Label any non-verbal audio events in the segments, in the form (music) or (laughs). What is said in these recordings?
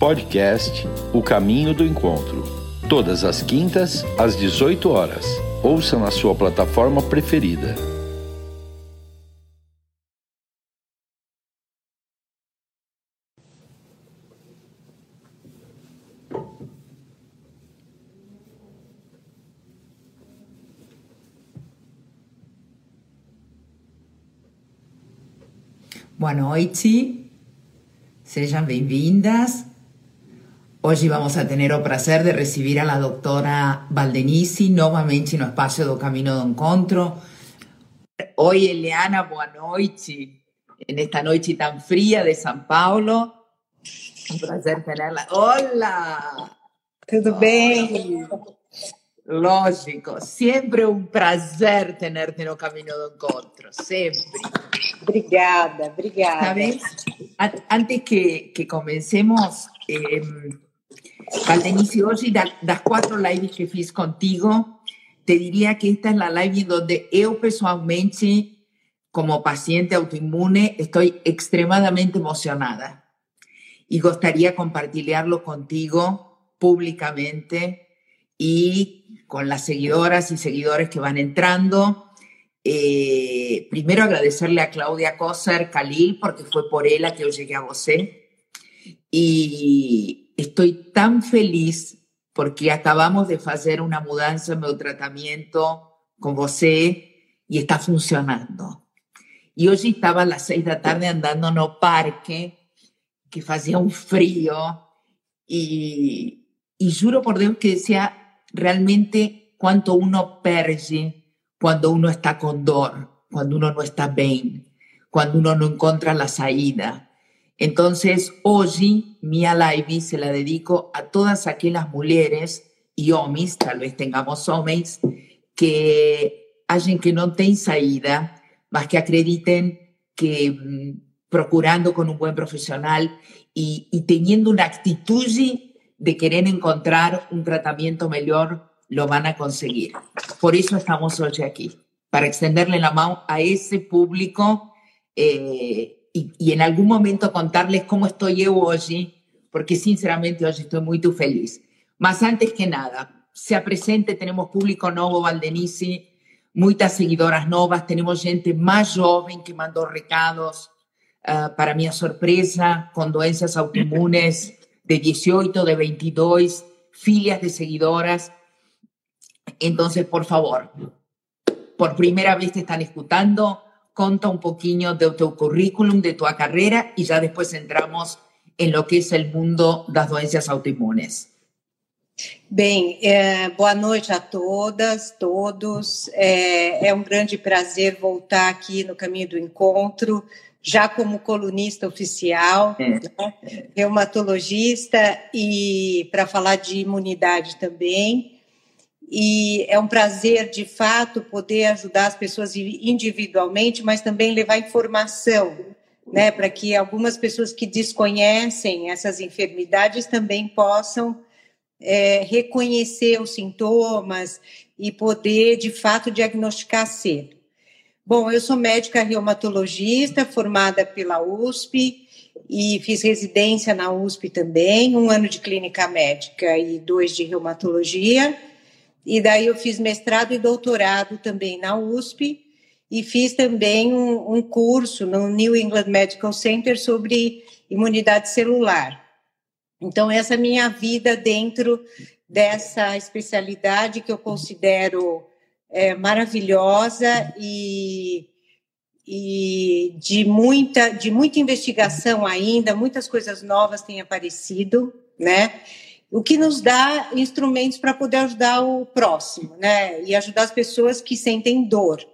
Podcast O Caminho do Encontro. Todas as quintas, às 18 horas. Ouça na sua plataforma preferida. Boa noite, sejam bem-vindas. Hoje vamos a ter o prazer de receber a doutora Valdenice novamente no espaço do Caminho do Encontro. Oi, Eliana, boa noite. Nesta noite tão fria de São Paulo. Um prazer tê-la. Olá! Tudo bem? Lógico, sempre um prazer ter-te no Caminho do Encontro, sempre. Obrigada, obrigada. ¿Sabes? Antes que, que comencemos, eh, Valdenice, hoje da, das quatro lives que fiz contigo, te diria que esta é a live onde eu pessoalmente, como paciente autoimune, estou extremadamente emocionada gostaria de compartilhá-lo contigo públicamente y con las seguidoras y seguidores que van entrando. Eh, primero agradecerle a Claudia Coser Khalil, porque fue por ella que yo llegué a você. Y estoy tan feliz porque acabamos de hacer una mudanza en mi tratamiento con você y está funcionando. Y hoy estaba a las seis de la tarde andando no parque, que hacía un frío, y, y juro por Dios que decía, realmente cuánto uno perde cuando uno está con dor, cuando uno no está bien, cuando uno no encuentra la salida. Entonces, hoy mi live se la dedico a todas aquellas mujeres y hombres, tal vez tengamos hombres, que hacen que no tienen salida, más que acrediten que mm, procurando con un buen profesional y, y teniendo una actitud de querer encontrar un tratamiento mejor, lo van a conseguir. Por eso estamos hoy aquí, para extenderle la mano a ese público eh, y, y, en algún momento contarles cómo estoy yo hoy, porque sinceramente hoy estoy muy feliz. Más antes que nada, sea presente, tenemos público nuevo, Valdenici, muchas seguidoras novas, tenemos gente más joven que mandó recados, uh, para mi sorpresa, con doenças autoinmunes (laughs) de 18, de 22, filias de seguidoras. Entonces, por favor, por primera vez te están escuchando, conta un poquito de tu currículum, de tu carrera y ya después entramos en lo que es el mundo das doenças autoimunes. Bem, é, boa noite a todas, todos. É, é um grande prazer voltar aqui no Caminho do Encontro já como colunista oficial, é. né? reumatologista e para falar de imunidade também. E é um prazer, de fato, poder ajudar as pessoas individualmente, mas também levar informação, né, para que algumas pessoas que desconhecem essas enfermidades também possam é, reconhecer os sintomas e poder, de fato, diagnosticar cedo. Bom, eu sou médica reumatologista, formada pela USP e fiz residência na USP também, um ano de clínica médica e dois de reumatologia. E daí eu fiz mestrado e doutorado também na USP e fiz também um, um curso no New England Medical Center sobre imunidade celular. Então, essa é a minha vida dentro dessa especialidade que eu considero é, maravilhosa e, e de muita de muita investigação ainda, muitas coisas novas têm aparecido, né? O que nos dá instrumentos para poder ajudar o próximo, né? E ajudar as pessoas que sentem dor.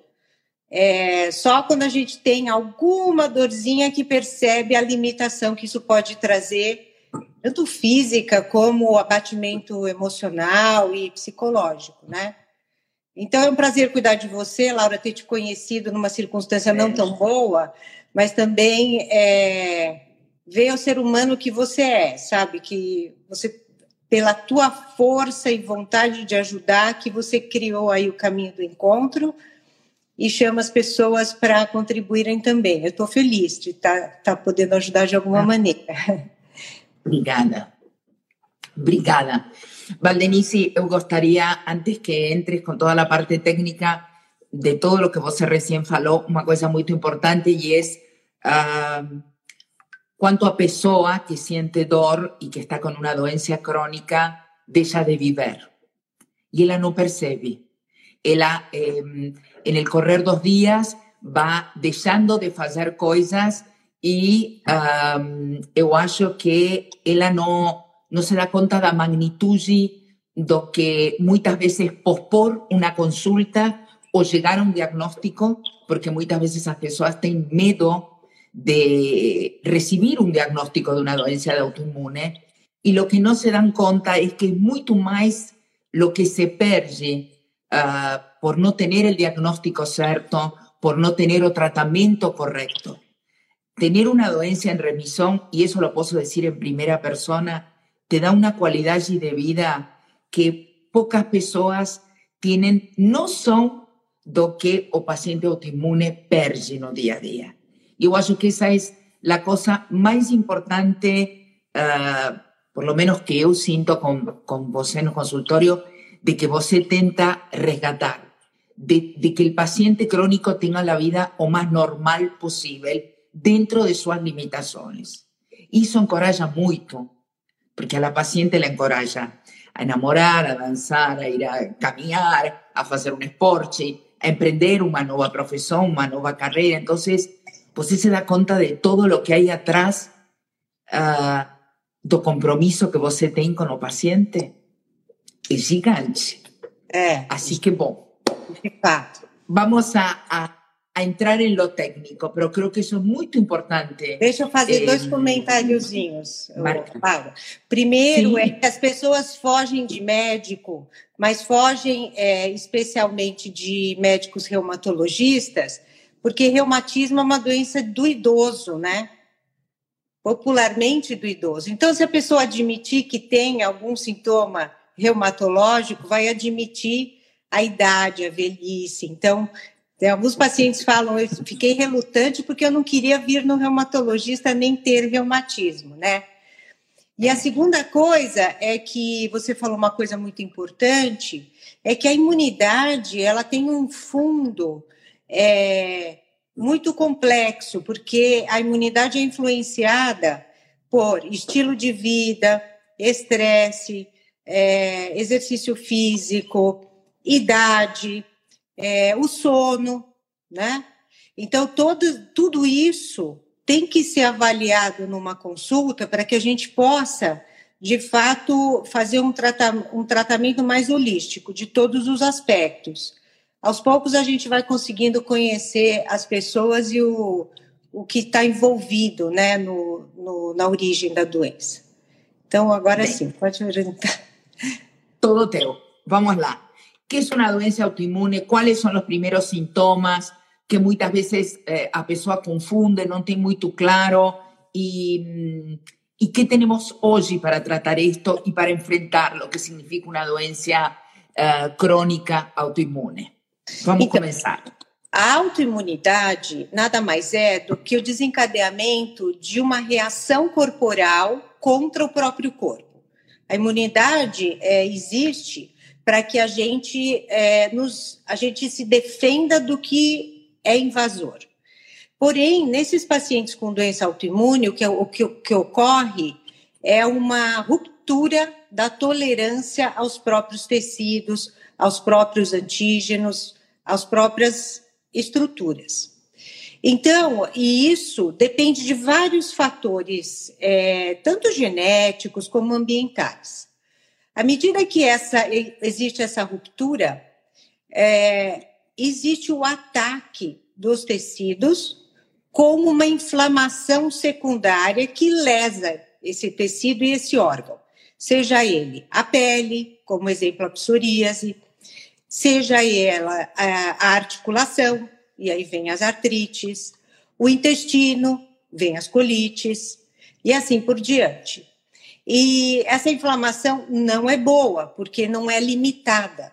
É, só quando a gente tem alguma dorzinha que percebe a limitação que isso pode trazer, tanto física como abatimento emocional e psicológico, né? Então é um prazer cuidar de você, Laura, ter te conhecido numa circunstância não tão boa, mas também é, ver o ser humano que você é, sabe? Que você, pela tua força e vontade de ajudar, que você criou aí o caminho do encontro e chama as pessoas para contribuírem também. Eu estou feliz de estar tá, tá podendo ajudar de alguma ah. maneira. Obrigada. Obrigada. Valdenice, eu gostaria, antes que entres com toda a parte técnica de todo lo que você recién falou, uma coisa muito importante e é uh, quanto a pessoa que siente dor e que está com uma doença crônica deixa de viver. E ela não percebe. Ela, eh, en el correr dos dias, vai deixando de fazer coisas e um, eu acho que ela não, não se dá conta da magnitude do que muitas vezes pospor uma consulta ou chegar a um diagnóstico, porque muitas vezes as pessoas têm medo de recibir un diagnóstico de una doença de autoinmune y lo que no se dan cuenta es que es mucho más lo que se perde uh, por no tener el diagnóstico cierto, por no tener o tratamiento correcto. Tener una doença en remisión, y eso lo puedo decir en primera persona, te da una cualidad de vida que pocas personas tienen, no son do que o paciente autoinmune perde no día a día. Eu acho que essa é a coisa mais importante, uh, por lo menos que eu sinto com, com você no consultório, de que você tenta resgatar, de, de que o paciente crónico tenha a vida o mais normal possível dentro de suas limitações. Isso encoraja muito, porque a la paciente la encoraja a enamorar, a dançar, a ir a caminhar, a fazer um esporte, a emprender uma nova profissão, uma nova carreira. Então, você se dá conta de todo o que há atrás uh, do compromisso que você tem com o paciente. É gigante. É. Assim que, bom. De fato. Vamos a, a, a entrar em lo técnico, mas creio que isso é muito importante. Deixa eu fazer eh, dois comentáriozinhos, Paula. Primeiro Sim. é que as pessoas fogem de médico, mas fogem é, especialmente de médicos reumatologistas, porque reumatismo é uma doença do idoso, né? Popularmente do idoso. Então, se a pessoa admitir que tem algum sintoma reumatológico, vai admitir a idade, a velhice. Então, alguns pacientes falam, eu fiquei relutante porque eu não queria vir no reumatologista nem ter reumatismo, né? E a segunda coisa é que você falou uma coisa muito importante, é que a imunidade ela tem um fundo é, muito complexo, porque a imunidade é influenciada por estilo de vida, estresse, é, exercício físico, idade, é, o sono, né? Então, todo, tudo isso tem que ser avaliado numa consulta para que a gente possa, de fato, fazer um, trata um tratamento mais holístico de todos os aspectos aos poucos a gente vai conseguindo conhecer as pessoas e o, o que está envolvido né, no, no, na origem da doença. Então, agora Bem, sim, pode orientar. (laughs) Todo teu. Vamos lá. Que é uma doença autoimune? Quais são os primeiros sintomas? Que muitas vezes eh, a pessoa confunde, não tem muito claro. E, e que temos hoje para tratar isto e para enfrentar o que significa uma doença uh, crônica autoimune? Vamos então, começar. A autoimunidade nada mais é do que o desencadeamento de uma reação corporal contra o próprio corpo. A imunidade é, existe para que a gente, é, nos, a gente se defenda do que é invasor. Porém, nesses pacientes com doença autoimune, o que, o que, o que ocorre é uma ruptura da tolerância aos próprios tecidos, aos próprios antígenos, às próprias estruturas. Então, e isso depende de vários fatores, é, tanto genéticos como ambientais. À medida que essa, existe essa ruptura, é, existe o ataque dos tecidos com uma inflamação secundária que lesa esse tecido e esse órgão, seja ele a pele, como exemplo a psoríase, seja ela a articulação, e aí vem as artrites, o intestino, vem as colites, e assim por diante. E essa inflamação não é boa, porque não é limitada.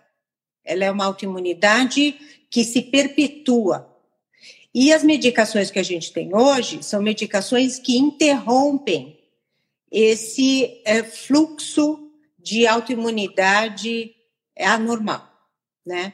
Ela é uma autoimunidade que se perpetua. E as medicações que a gente tem hoje são medicações que interrompem esse é, fluxo de autoimunidade anormal, né?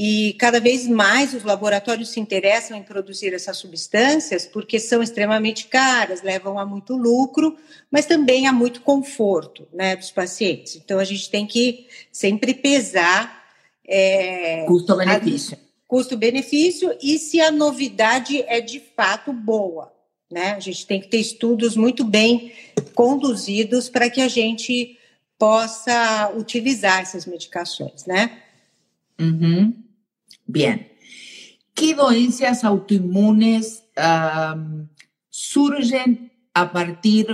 E cada vez mais os laboratórios se interessam em produzir essas substâncias porque são extremamente caras, levam a muito lucro, mas também a muito conforto né, dos pacientes. Então a gente tem que sempre pesar. É, custo-benefício. Custo-benefício e se a novidade é de fato boa. Né? A gente tem que ter estudos muito bem conduzidos para que a gente possa utilizar essas medicações, né? Uhum. Bien. ¿Qué doenças autoinmunes surgen a partir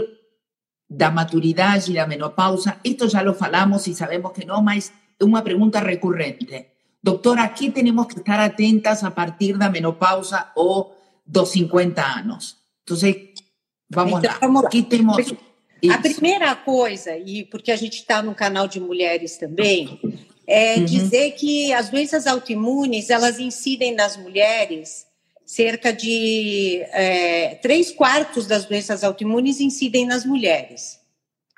da maturidade e da menopausa? Esto ya lo falamos y sabemos que no, mas é uma pergunta recurrente. Doctora, ¿qué tenemos que estar atentas a partir da menopausa ou dos 50 anos? Entonces, vamos então, lá. Vamos lá. temos? A primeira coisa, e porque a gente está no canal de mulheres também, é uhum. dizer que as doenças autoimunes elas incidem nas mulheres cerca de é, três quartos das doenças autoimunes incidem nas mulheres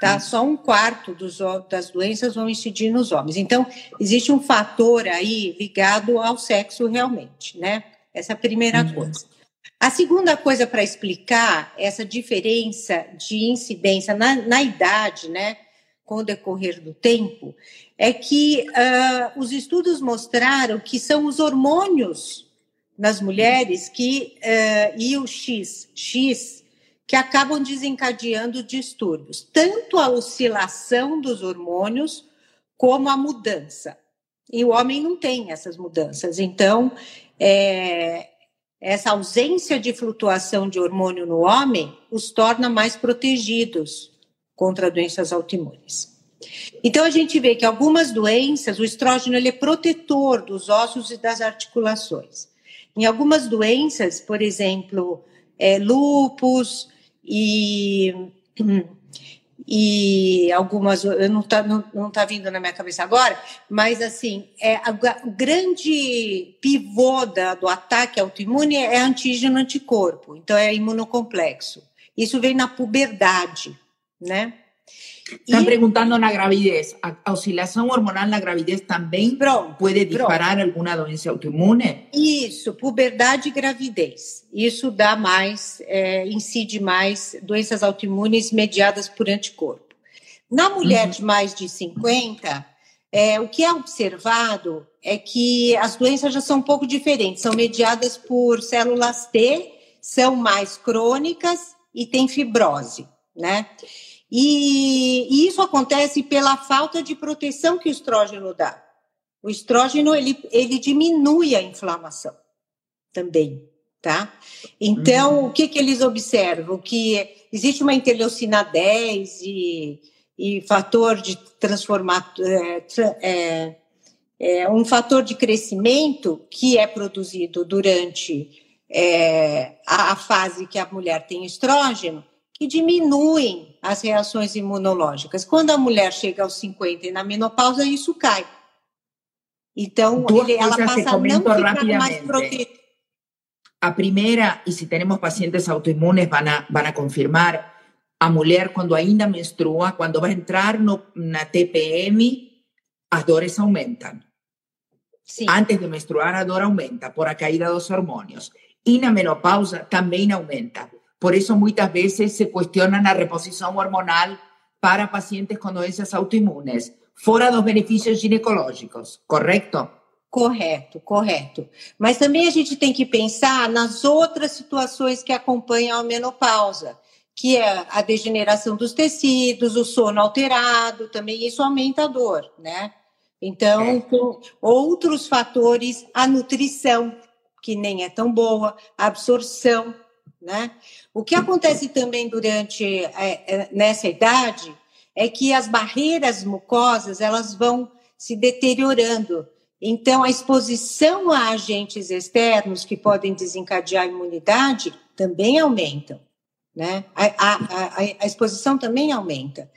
tá uhum. só um quarto dos, das doenças vão incidir nos homens então existe um fator aí ligado ao sexo realmente né essa é a primeira uhum. coisa a segunda coisa para explicar essa diferença de incidência na, na idade né com o decorrer do tempo é que uh, os estudos mostraram que são os hormônios nas mulheres que uh, e o X, X que acabam desencadeando distúrbios, tanto a oscilação dos hormônios como a mudança. E o homem não tem essas mudanças, então é, essa ausência de flutuação de hormônio no homem os torna mais protegidos contra doenças autoimunes. Então a gente vê que algumas doenças, o estrógeno ele é protetor dos ossos e das articulações. Em algumas doenças, por exemplo, é, lupus e e algumas não está não, não tá vindo na minha cabeça agora, mas assim é o grande pivô da, do ataque autoimune é antígeno anticorpo, então é imunocomplexo. Isso vem na puberdade, né? Están y, preguntando na gravidez. A oscilação hormonal na gravidez também pronto, pode disparar pronto. alguma doença autoimune? Isso, puberdade e gravidez. Isso dá mais, é, incide mais doenças autoimunes mediadas por anticorpo. Na mulher uhum. de mais de 50, é, o que é observado é que as doenças já são um pouco diferentes, são mediadas por células T, são mais crônicas e tem fibrose, né? E, e, isso acontece pela falta de proteção que o estrógeno dá. O estrógeno ele, ele diminui a inflamação também, tá? Então, uhum. o que, que eles observam? Que existe uma interleucina 10 e, e fator de transformar é, é, é, um fator de crescimento que é produzido durante é, a, a fase que a mulher tem estrógeno que diminuem as reações imunológicas. Quando a mulher chega aos 50 e na menopausa, isso cai. Então, ele, ela passa a não ficar mais protegida. A primeira, e se temos pacientes autoimunes, vão a, vão a confirmar, a mulher, quando ainda menstrua, quando vai entrar no, na TPM, as dores aumentam. Sim. Antes de menstruar, a dor aumenta por a caída dos hormônios. E na menopausa também aumenta. Por eso muchas veces se cuestiona la reposición hormonal para pacientes con doenças autoimunes, fora dos benefícios ginecológicos, correto? Correto, correto. Mas também a gente tem que pensar nas outras situações que acompanham a menopausa, que é a degeneração dos tecidos, o sono alterado, também isso aumenta a dor, né? Então, é. outros fatores, a nutrição, que nem é tão boa, a absorção, né? O que acontece também durante é, é, nessa idade é que as barreiras mucosas elas vão se deteriorando. Então, a exposição a agentes externos que podem desencadear a imunidade também aumentam. Né? A, a, a, a exposição também aumenta.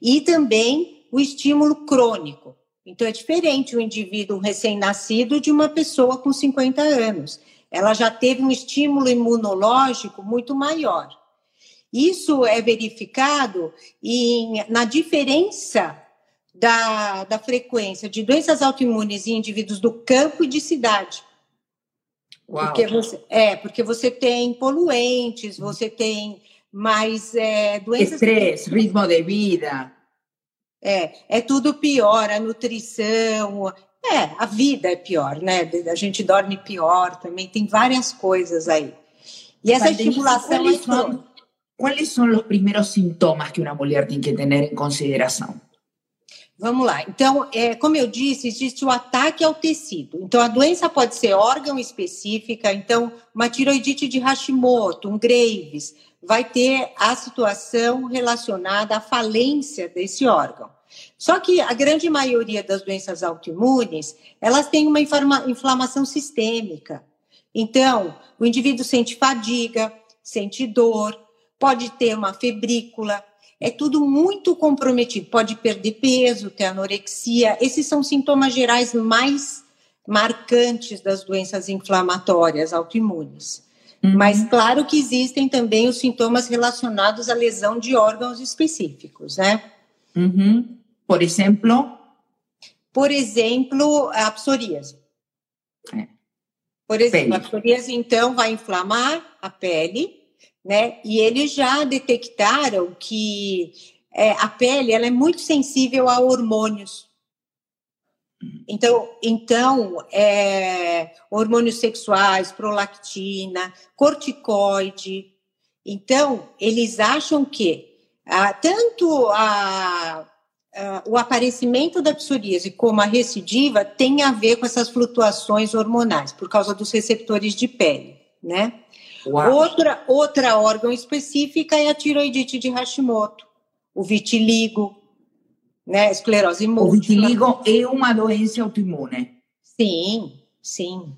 E também o estímulo crônico. Então, é diferente o indivíduo recém-nascido de uma pessoa com 50 anos ela já teve um estímulo imunológico muito maior. Isso é verificado em, na diferença da, da frequência de doenças autoimunes em indivíduos do campo e de cidade. Uau. Porque você, é, porque você tem poluentes, você tem mais é, doenças. Estresse, ritmo de vida. É, é tudo pior, a nutrição, é, a vida é pior, né? A gente dorme pior também, tem várias coisas aí. E essa estimulação quais é são, quais são os primeiros sintomas que uma mulher tem que ter em consideração? Vamos lá. Então, é, como eu disse, existe o ataque ao tecido. Então, a doença pode ser órgão específica. Então, uma tiroidite de Hashimoto, um Graves, vai ter a situação relacionada à falência desse órgão. Só que a grande maioria das doenças autoimunes, elas têm uma inflamação sistêmica. Então, o indivíduo sente fadiga, sente dor, pode ter uma febrícula, é tudo muito comprometido. Pode perder peso, ter anorexia. Esses são sintomas gerais mais marcantes das doenças inflamatórias autoimunes. Uhum. Mas claro que existem também os sintomas relacionados à lesão de órgãos específicos, né? Uhum. Por exemplo? Por exemplo, a psoríase. É. Por exemplo, pele. a psoríase, então, vai inflamar a pele, né? E eles já detectaram que é, a pele ela é muito sensível a hormônios. Então, então é, hormônios sexuais, prolactina, corticoide. Então, eles acham que ah, tanto a, a, o aparecimento da psoríase como a recidiva tem a ver com essas flutuações hormonais, por causa dos receptores de pele, né? Outra, outra órgão específica é a tiroidite de Hashimoto, o vitiligo, né, esclerose múltipla. O vitiligo é uma doença autoimune. Sim, sim.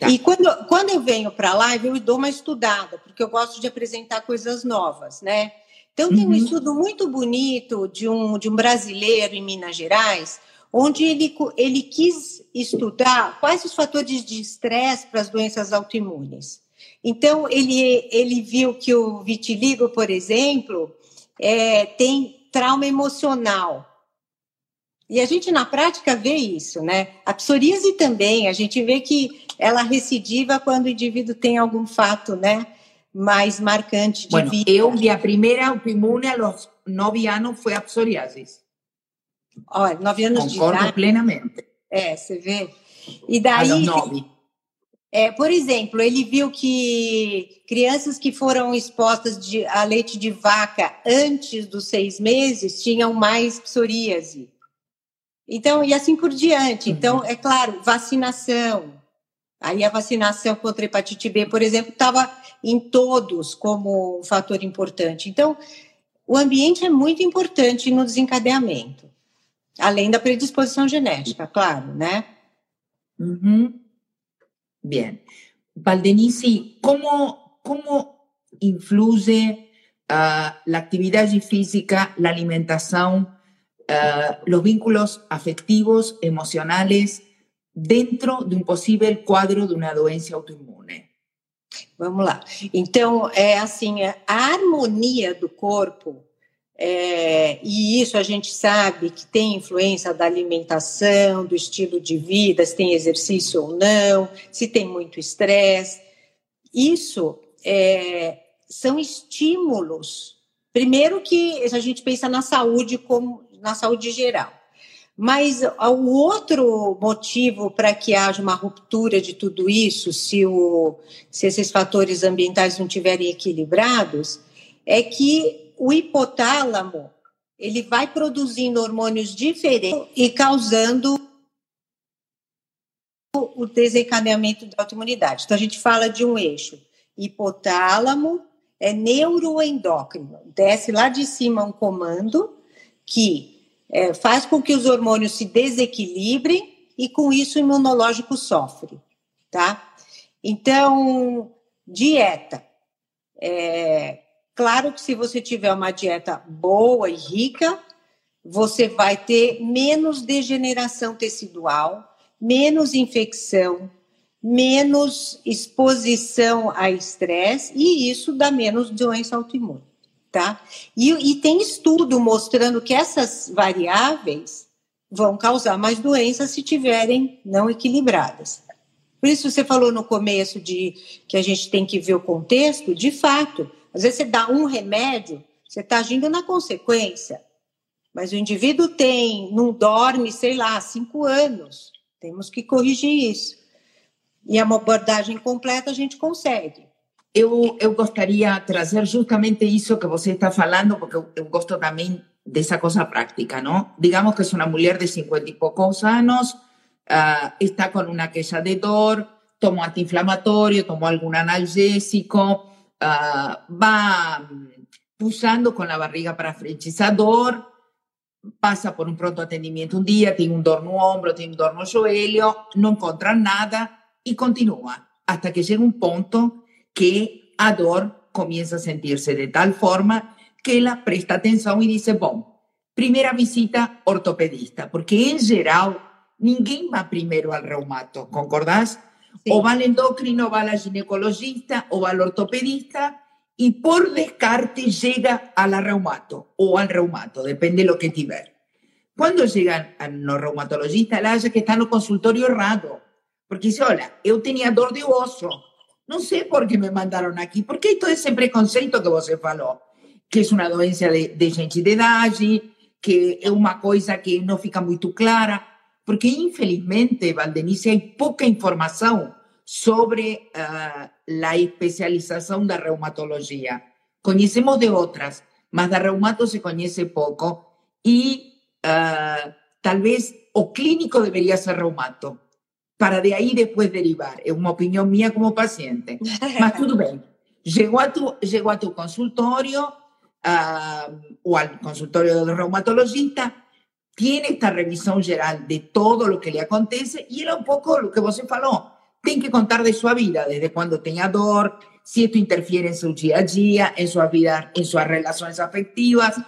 Tá. E quando, quando eu venho para a live, eu dou uma estudada, porque eu gosto de apresentar coisas novas, né? Então, tem um uhum. estudo muito bonito de um, de um brasileiro em Minas Gerais, onde ele, ele quis estudar quais os fatores de estresse para as doenças autoimunes. Então, ele, ele viu que o vitiligo, por exemplo, é, tem trauma emocional. E a gente, na prática, vê isso, né? A psoríase também, a gente vê que ela recidiva quando o indivíduo tem algum fato, né? Mais marcante de bueno, vida. Eu, minha primeira autoimune aos nove anos foi a psoriase. Olha, nove anos Concordo de idade. plenamente. É, você vê. E daí... Aos nove. É, por exemplo, ele viu que crianças que foram expostas de, a leite de vaca antes dos seis meses tinham mais psoríase. Então, e assim por diante. Uhum. Então, é claro, vacinação. Aí a vacinação contra a hepatite B, por exemplo, estava em todos como um fator importante. Então, o ambiente é muito importante no desencadeamento, além da predisposição genética, claro, né? Uhum. Bien. Valdenici, ¿cómo, cómo influye uh, la física, la alimentación, uh, los vínculos afectivos, emocionales, dentro de um possível quadro de uma doença autoimune? Vamos lá. Então, é assim, a harmonia do corpo É, e isso a gente sabe que tem influência da alimentação, do estilo de vida, se tem exercício ou não, se tem muito estresse. Isso é, são estímulos. Primeiro que a gente pensa na saúde como na saúde geral. Mas o outro motivo para que haja uma ruptura de tudo isso, se, o, se esses fatores ambientais não estiverem equilibrados, é que o hipotálamo ele vai produzindo hormônios diferentes e causando o desencadeamento da autoimunidade. Então, a gente fala de um eixo. Hipotálamo é neuroendócrino. Desce lá de cima um comando que é, faz com que os hormônios se desequilibrem e, com isso, o imunológico sofre. Tá? Então, dieta. É, Claro que se você tiver uma dieta boa e rica, você vai ter menos degeneração tecidual, menos infecção, menos exposição a estresse e isso dá menos doença autoimune, tá? E, e tem estudo mostrando que essas variáveis vão causar mais doenças se tiverem não equilibradas. Por isso você falou no começo de que a gente tem que ver o contexto, de fato, às vezes você dá um remédio, você está agindo na consequência. Mas o indivíduo tem, não dorme, sei lá, cinco anos. Temos que corrigir isso. E a abordagem completa a gente consegue. Eu, eu gostaria trazer justamente isso que você está falando, porque eu, eu gosto também dessa coisa práctica, não? Digamos que é uma mulher de 50 e poucos anos, uh, está com uma queixa de dor, tomou anti-inflamatório, tomou algum analgésico, uh, va puxando com a barriga para frente essa dor, passa por um pronto atendimento um dia, tem um dor no ombro, tem um dor no joelho, não encontra nada e continua, até que chega um ponto que a dor comienza a sentirse de tal forma que ela presta atenção e diz: Bom, primeira visita ortopedista, porque em geral ninguém vai primeiro ao reumato, concordás? O vai ao endócrino, ou vai ao ginecologista, ou vai ao ortopedista, e por descarte chega ao reumato ou ao reumato, depende do que tiver. Quando chega no reumatologista, ela acha que está no consultório errado, porque diz: Olha, eu tinha dor de osso, não sei por que me mandaram aqui, porque todo esse preconceito que você falou, que é uma doença de, de gente de idade, que é uma coisa que não fica muito clara, porque infelizmente, Valdenice, há pouca informação sobre uh, a especialização da reumatologia. Conhecemos de outras, mas da reumato se conhece pouco e uh, talvez o clínico deveria ser reumato para de ahí después derivar. Es una opinión mía como paciente. Mas tudo bem. Llegó a tu, llegó a tu consultorio uh, o al consultorio del reumatologista, tiene esta revisión general de todo lo que le acontece y era un poco lo que você falou. Tem que contar de sua vida, desde quando tenha dor, se isto interfiere em seu dia a dia, em sua vida, em suas relações afetivas.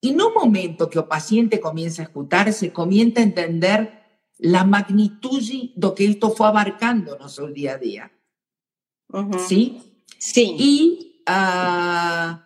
E no momento que o paciente comienza a escutar-se, comienza a entender la magnitud de lo que esto fue abarcando nuestro día a día. ¿Sí? Sí. Y uh,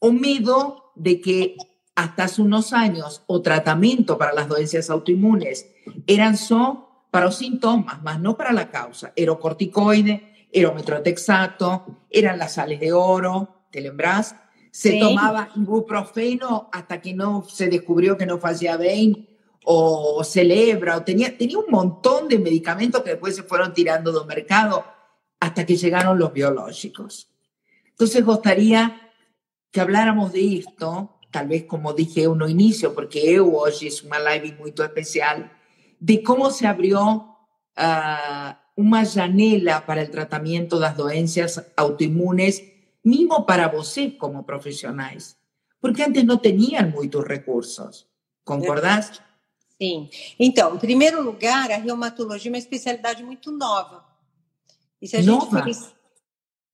un miedo de que hasta hace unos años o tratamiento para las dolencias autoinmunes eran solo para los síntomas, más no para la causa. Era corticoide, era metrotexato, eran las sales de oro, ¿te lembras? Se tomaba ibuprofeno hasta que no se descubrió que no hacía bien o Celebra, o tenía, tenía un montón de medicamentos que después se fueron tirando del mercado hasta que llegaron los biológicos. Entonces, gustaría que habláramos de esto, tal vez como dije uno inicio, porque hoy es una live muy especial, de cómo se abrió uh, una janela para el tratamiento de las dolencias autoinmunes, mismo para vosotros como profesionales, porque antes no tenían muchos recursos. ¿Concordás? Sim. Então, em primeiro lugar, a reumatologia é uma especialidade muito nova. E se a nova? gente for...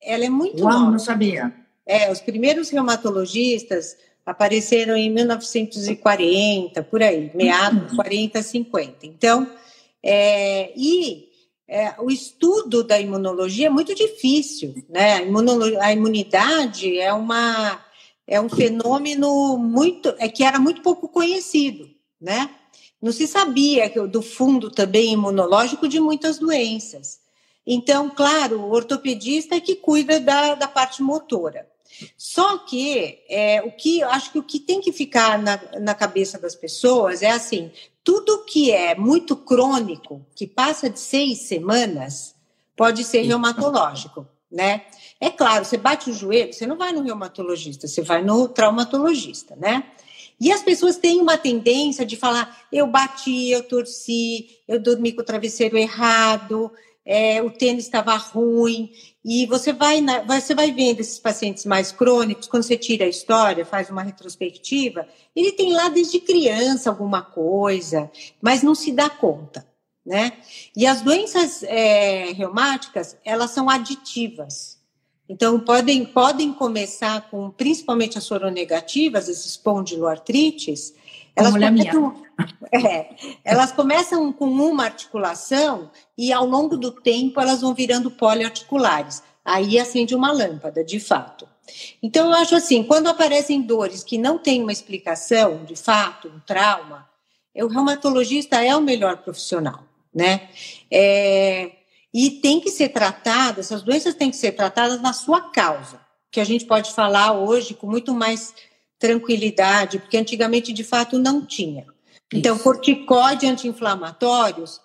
Ela é muito Uau, nova. não sabia. É, os primeiros reumatologistas apareceram em 1940, por aí, meados uhum. 40, 50. Então, é, e é, o estudo da imunologia é muito difícil, né? A, a imunidade é uma é um fenômeno muito é que era muito pouco conhecido, né? Não se sabia do fundo também imunológico de muitas doenças. Então, claro, o ortopedista é que cuida da, da parte motora. Só que é, o que acho que o que tem que ficar na, na cabeça das pessoas é assim: tudo que é muito crônico, que passa de seis semanas, pode ser reumatológico, né? É claro, você bate o joelho, você não vai no reumatologista, você vai no traumatologista, né? E as pessoas têm uma tendência de falar: eu bati, eu torci, eu dormi com o travesseiro errado, é, o tênis estava ruim. E você vai, na, você vai vendo esses pacientes mais crônicos, quando você tira a história, faz uma retrospectiva, ele tem lá desde criança alguma coisa, mas não se dá conta. Né? E as doenças é, reumáticas, elas são aditivas. Então, podem, podem começar com, principalmente as soronegativas, as espondiloartrites, elas começam, é, elas começam com uma articulação e, ao longo do tempo, elas vão virando poliarticulares. Aí acende uma lâmpada, de fato. Então, eu acho assim, quando aparecem dores que não têm uma explicação, de fato, um trauma, o reumatologista é o melhor profissional, né? É, e tem que ser tratada, essas doenças têm que ser tratadas na sua causa, que a gente pode falar hoje com muito mais tranquilidade, porque antigamente, de fato, não tinha. Então, corticóide anti-inflamatórios,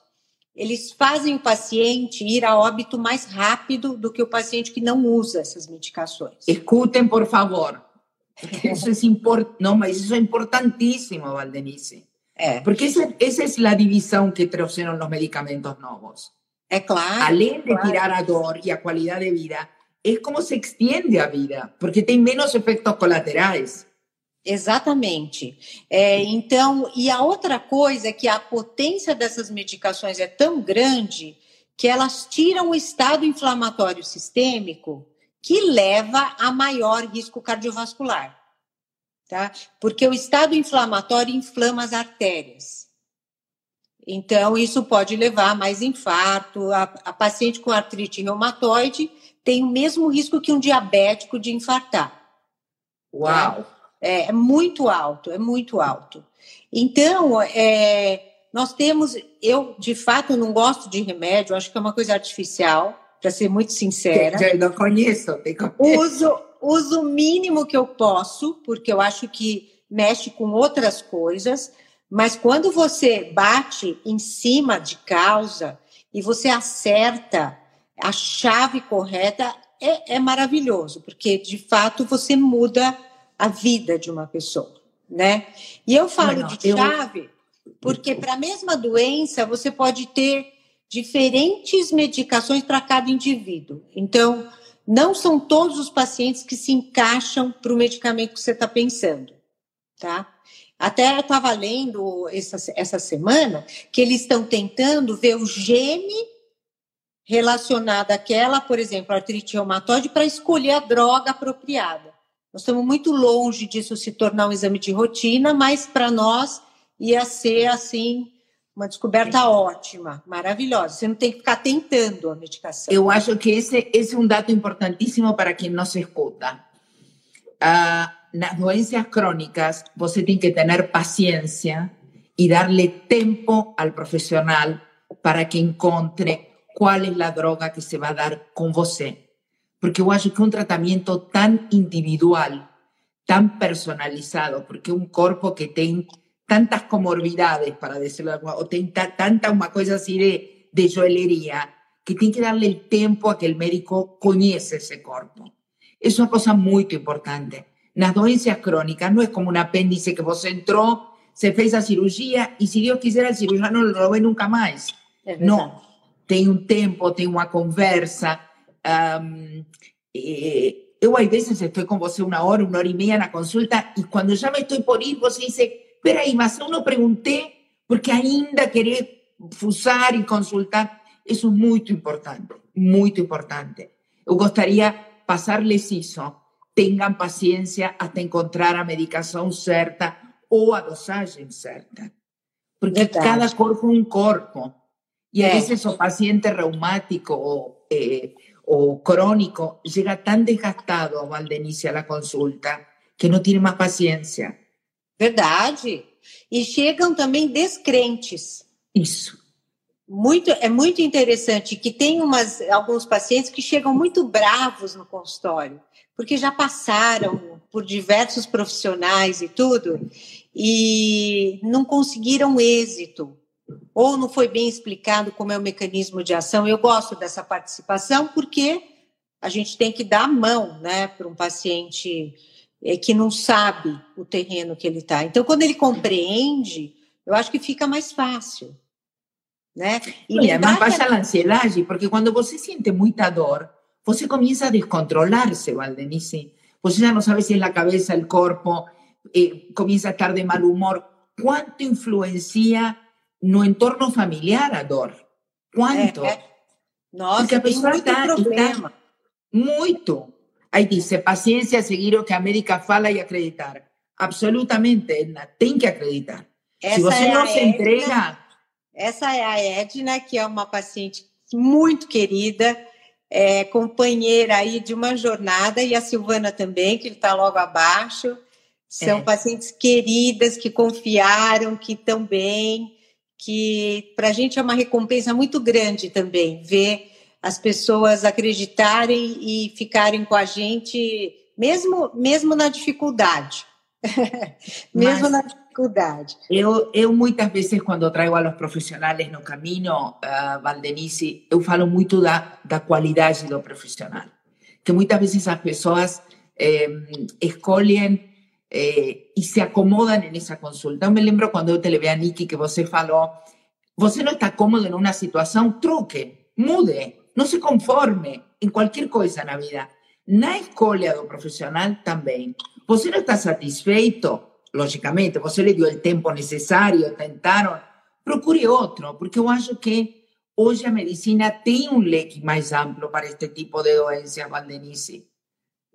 eles fazem o paciente ir a óbito mais rápido do que o paciente que não usa essas medicações. Escutem, por favor. (laughs) Isso é import... Não, mas isso é importantíssimo, Valdenice. É. Porque essa, essa é a divisão que trouxeram os medicamentos novos. É claro. Além de claro. tirar a dor e a qualidade de vida, é como se extiende a vida, porque tem menos efeitos colaterais. Exatamente. É, então, e a outra coisa é que a potência dessas medicações é tão grande que elas tiram o estado inflamatório sistêmico que leva a maior risco cardiovascular. Tá? Porque o estado inflamatório inflama as artérias. Então, isso pode levar a mais infarto. A, a paciente com artrite reumatoide tem o mesmo risco que um diabético de infartar. Uau! Tá? É, é muito alto, é muito alto. Então, é, nós temos, eu de fato não gosto de remédio, acho que é uma coisa artificial, para ser muito sincera. Eu não conheço, te conheço. Uso, uso o mínimo que eu posso, porque eu acho que mexe com outras coisas, mas quando você bate em cima de causa e você acerta a chave correta, é, é maravilhoso, porque de fato você muda a vida de uma pessoa, né? E eu falo não, de chave eu... porque para a mesma doença você pode ter diferentes medicações para cada indivíduo. Então, não são todos os pacientes que se encaixam para o medicamento que você está pensando, tá? Até estava lendo essa, essa semana que eles estão tentando ver o gene relacionado àquela, por exemplo, artrite reumatoide, para escolher a droga apropriada. Nós estamos muito longe disso se tornar um exame de rotina, mas para nós ia ser assim uma descoberta ótima, maravilhosa. Você não tem que ficar tentando a medicação. Eu acho que esse, esse é um dado importantíssimo para quem nos escuta. Ah, nas doenças crônicas, você tem que ter paciência e darle tempo ao profissional para que encontre qual é a droga que se vai dar com você porque eu acho que é um tratamento tão individual, tão personalizado, porque é um corpo que tem tantas comorbidades, para decirlo alguma, ou tem tanta uma coisa assim de, de joalheria, que tem que darle o tempo a que o médico conheça esse corpo. Isso é uma coisa muito importante. Nas doenças crônicas, não é como um apêndice que você entrou, se fez a cirurgia e, se Deus quiser, o cirurgião não lo vê nunca mais. É não. Tem um tempo, tem uma conversa Um, eh, eu, às vezes, estou com você uma hora, uma hora e meia na consulta, e quando já me estou por ir, você diz: Peraí, mas eu não perguntei, porque ainda querer fusar e consultar. Isso é muito importante, muito importante. Eu gostaria passar-lhes isso. Tenham paciência até encontrar a medicação certa ou a dosagem certa. Porque Verdade. cada corpo é um corpo. E, às vezes, o paciente reumático ou eh, o crónico llega tan desgastado a Valdenice a la consulta que não tem mais paciência. Verdade. E chegam também descrentes. Isso. Muito, é muito interessante que tem umas, alguns pacientes que chegam muito bravos no consultório, porque já passaram por diversos profissionais e tudo, e não conseguiram êxito ou não foi bem explicado como é o mecanismo de ação. Eu gosto dessa participação porque a gente tem que dar a mão né, para um paciente é, que não sabe o terreno que ele está. Então, quando ele compreende, eu acho que fica mais fácil. Né? E é mais baixa a ansiedade, porque quando você sente muita dor, você começa a descontrolar-se, Valdenice. Você já não sabe se é a cabeça, o corpo, eh, começa a estar de mal humor. Quanto influencia no entorno familiar a dor. Quanto? É, é. Nossa, Porque a pessoa está, está muito. Aí diz, paciência, seguir o que a médica fala e acreditar. Absolutamente, Edna, tem que acreditar. Essa se você é não se Edna, entrega... Essa é a Edna, que é uma paciente muito querida, é, companheira aí de uma jornada, e a Silvana também, que está logo abaixo. São é. pacientes queridas que confiaram, que estão bem, que para a gente é uma recompensa muito grande também ver as pessoas acreditarem e ficarem com a gente, mesmo, mesmo na dificuldade. (laughs) mesmo Mas na dificuldade. Eu, eu muitas vezes, quando trago a los profissionais no caminho, uh, Valdenice, eu falo muito da, da qualidade do profissional. Que muitas vezes as pessoas eh, escolhem eh, y se acomodan en esa consulta. Eu me lembro quando eu te levei a Niki que você falou, você não está cómodo em uma situação, truque, mude, não se conforme em qualquer coisa na vida. Na escolha do profissional também. Você não está satisfeito, logicamente, você lhe deu o tempo necessário, tentaram, procure outro, porque eu acho que hoje a medicina tem um leque mais amplo para este tipo de doenças, Valdenice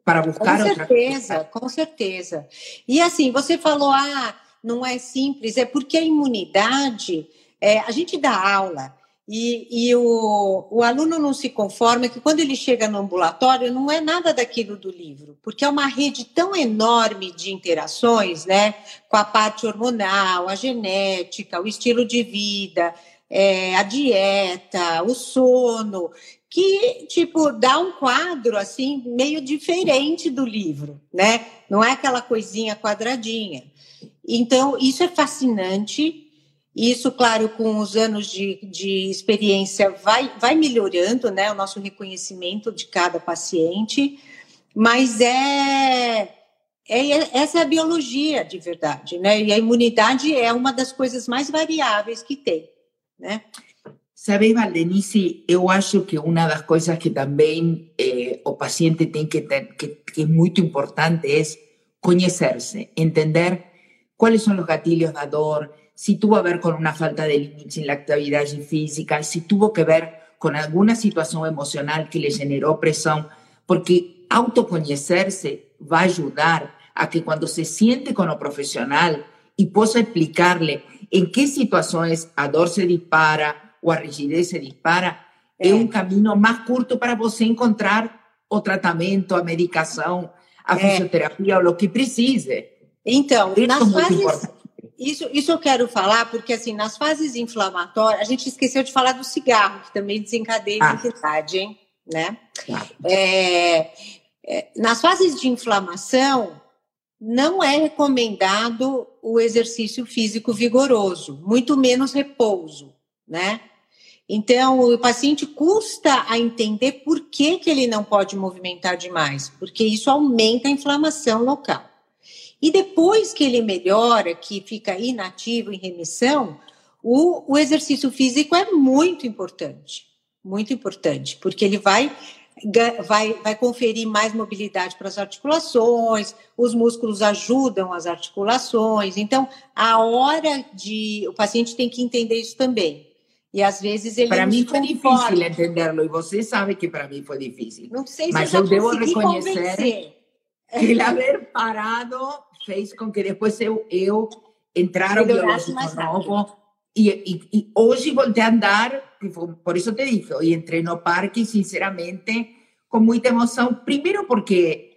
para buscar com certeza, Com certeza. E assim, você falou, ah, não é simples, é porque a imunidade, é, a gente dá aula e, e o, o aluno não se conforma que quando ele chega no ambulatório não é nada daquilo do livro, porque é uma rede tão enorme de interações, né, com a parte hormonal, a genética, o estilo de vida, é, a dieta, o sono, que, tipo, dá um quadro, assim, meio diferente do livro, né? Não é aquela coisinha quadradinha. Então, isso é fascinante. Isso, claro, com os anos de, de experiência, vai, vai melhorando, né? O nosso reconhecimento de cada paciente. Mas é, é, essa é a biologia de verdade, né? E a imunidade é uma das coisas mais variáveis que tem, né? Sabe, Valdenice, eu acho que uma das coisas que também eh, o paciente tem que ter, que, que é muito importante é conhecer-se, entender quais são os gatilhos da dor, se tuvo a ver com uma falta de limite na atividade física, se tuvo que ver com alguma situação emocional que lhe generou pressão, porque autoconhecer-se vai ajudar a que quando se siente com o profissional e possa explicar-lhe em que situações a dor se dispara, o a rigidez se dispara, é, é um caminho mais curto para você encontrar o tratamento, a medicação, a é. fisioterapia, o que precise. Então, isso nas é fases, isso, isso eu quero falar porque assim nas fases inflamatórias a gente esqueceu de falar do cigarro que também desencadeia a ah. hein? Né? Claro. É, é, nas fases de inflamação não é recomendado o exercício físico vigoroso, muito menos repouso, né? Então, o paciente custa a entender por que, que ele não pode movimentar demais, porque isso aumenta a inflamação local. E depois que ele melhora, que fica inativo, em remissão, o, o exercício físico é muito importante, muito importante, porque ele vai vai, vai conferir mais mobilidade para as articulações, os músculos ajudam as articulações. Então, a hora de. O paciente tem que entender isso também. E às vezes ele Para mim foi difícil entendê-lo, e você sabe que para mim foi difícil. Não sei se Mas eu, eu devo reconhecer convencer. Que ele haver parado fez com que depois eu, eu entrar ao biológico novo. E, e, e, hoje voltei a andar, por isso te dije, hoje entrei no parque, sinceramente, com muita emoção. Primeiro porque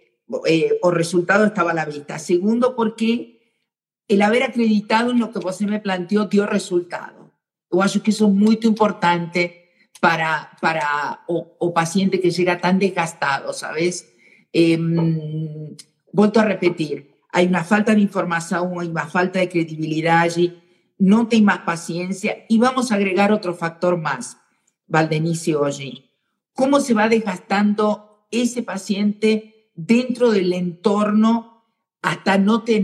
eh, o resultado estava à vista. Segundo porque el haber acreditado en lo que você me planteou dio resultado. Eu acho que isso é muito importante para, para o, o paciente que chega tão desgastado, sabes? Eh, volto a repetir, há uma falta de informação, há uma falta de credibilidade, não tem mais paciência e vamos agregar outro fator mais, Valdenice, hoje. Como se vai desgastando esse paciente dentro do entorno até não ter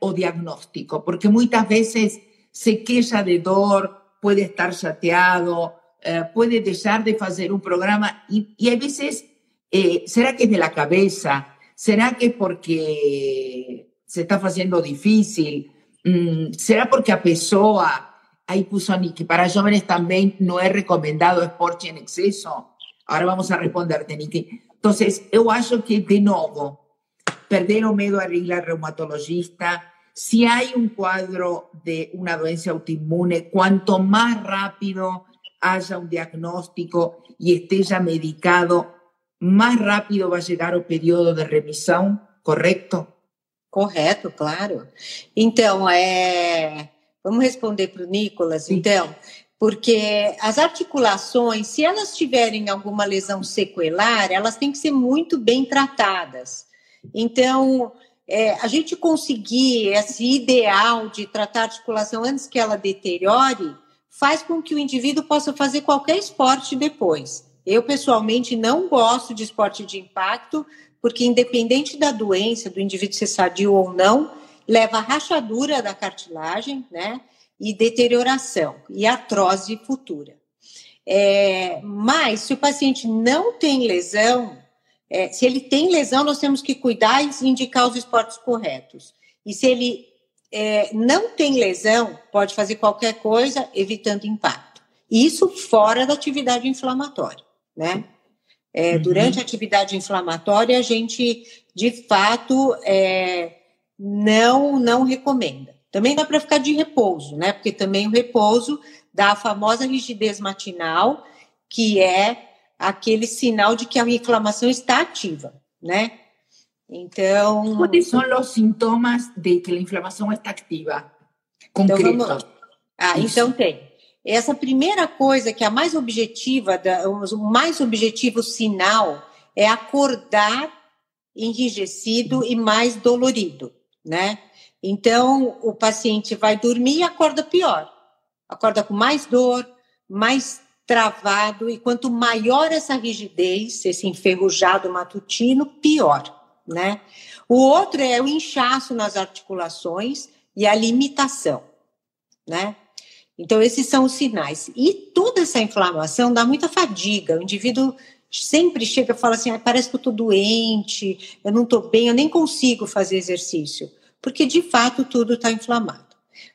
o diagnóstico, porque muitas vezes se queixa de dor, puede estar chateado, eh, puede dejar de hacer un programa y, y a veces, eh, ¿será que es de la cabeza? ¿Será que es porque se está haciendo difícil? Mm, ¿Será porque a pessoa, ahí puso que para jóvenes también no es recomendado esporte en exceso? Ahora vamos a responderte, Niki. Entonces, yo acho que, de nuevo, perder o medo a al reumatologista, si hay un cuadro de una dolencia autoinmune, cuanto más rápido haya un diagnóstico y esté ya medicado, más rápido va a llegar o período de remissão, correto? Correto, claro. Então, é... vamos responder para o Nicolas, Sim. então, porque as articulações, se elas tiverem alguma lesão sequelar, elas têm que ser muito bem tratadas. Então, é, a gente conseguir esse ideal de tratar a articulação antes que ela deteriore, faz com que o indivíduo possa fazer qualquer esporte depois. Eu, pessoalmente, não gosto de esporte de impacto, porque, independente da doença, do indivíduo ser sadio ou não, leva a rachadura da cartilagem, né? E deterioração e artrose futura. É, mas, se o paciente não tem lesão, é, se ele tem lesão, nós temos que cuidar e indicar os esportes corretos. E se ele é, não tem lesão, pode fazer qualquer coisa evitando impacto. Isso fora da atividade inflamatória, né? É, uhum. Durante a atividade inflamatória, a gente, de fato, é, não, não recomenda. Também dá para ficar de repouso, né? Porque também o repouso dá a famosa rigidez matinal, que é aquele sinal de que a inflamação está ativa, né? Então. Quais são os sintomas de que a inflamação está ativa? Concreto. Então, vamos... Ah, Isso. então tem. Essa primeira coisa que é a mais objetiva, o mais objetivo sinal é acordar enrijecido e mais dolorido, né? Então, o paciente vai dormir e acorda pior. Acorda com mais dor, mais travado, e quanto maior essa rigidez, esse enferrujado matutino, pior né? O outro é o inchaço nas articulações e a limitação, né? Então, esses são os sinais. E toda essa inflamação dá muita fadiga. O indivíduo sempre chega e fala assim: ah, parece que eu estou doente, eu não estou bem, eu nem consigo fazer exercício. Porque, de fato, tudo está inflamado.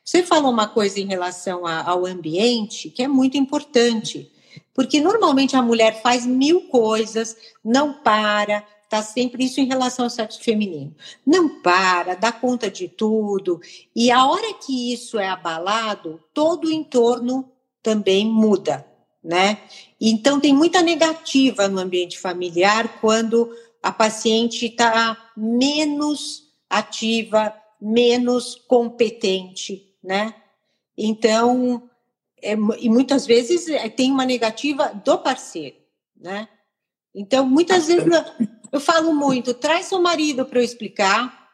Você falou uma coisa em relação a, ao ambiente que é muito importante. Porque normalmente a mulher faz mil coisas, não para, Está sempre isso em relação ao sexo feminino. Não para, dá conta de tudo. E a hora que isso é abalado, todo o entorno também muda, né? Então tem muita negativa no ambiente familiar quando a paciente está menos ativa, menos competente, né? Então, é, e muitas vezes é, tem uma negativa do parceiro, né? Então, muitas vezes eu falo muito, traz seu marido para eu explicar.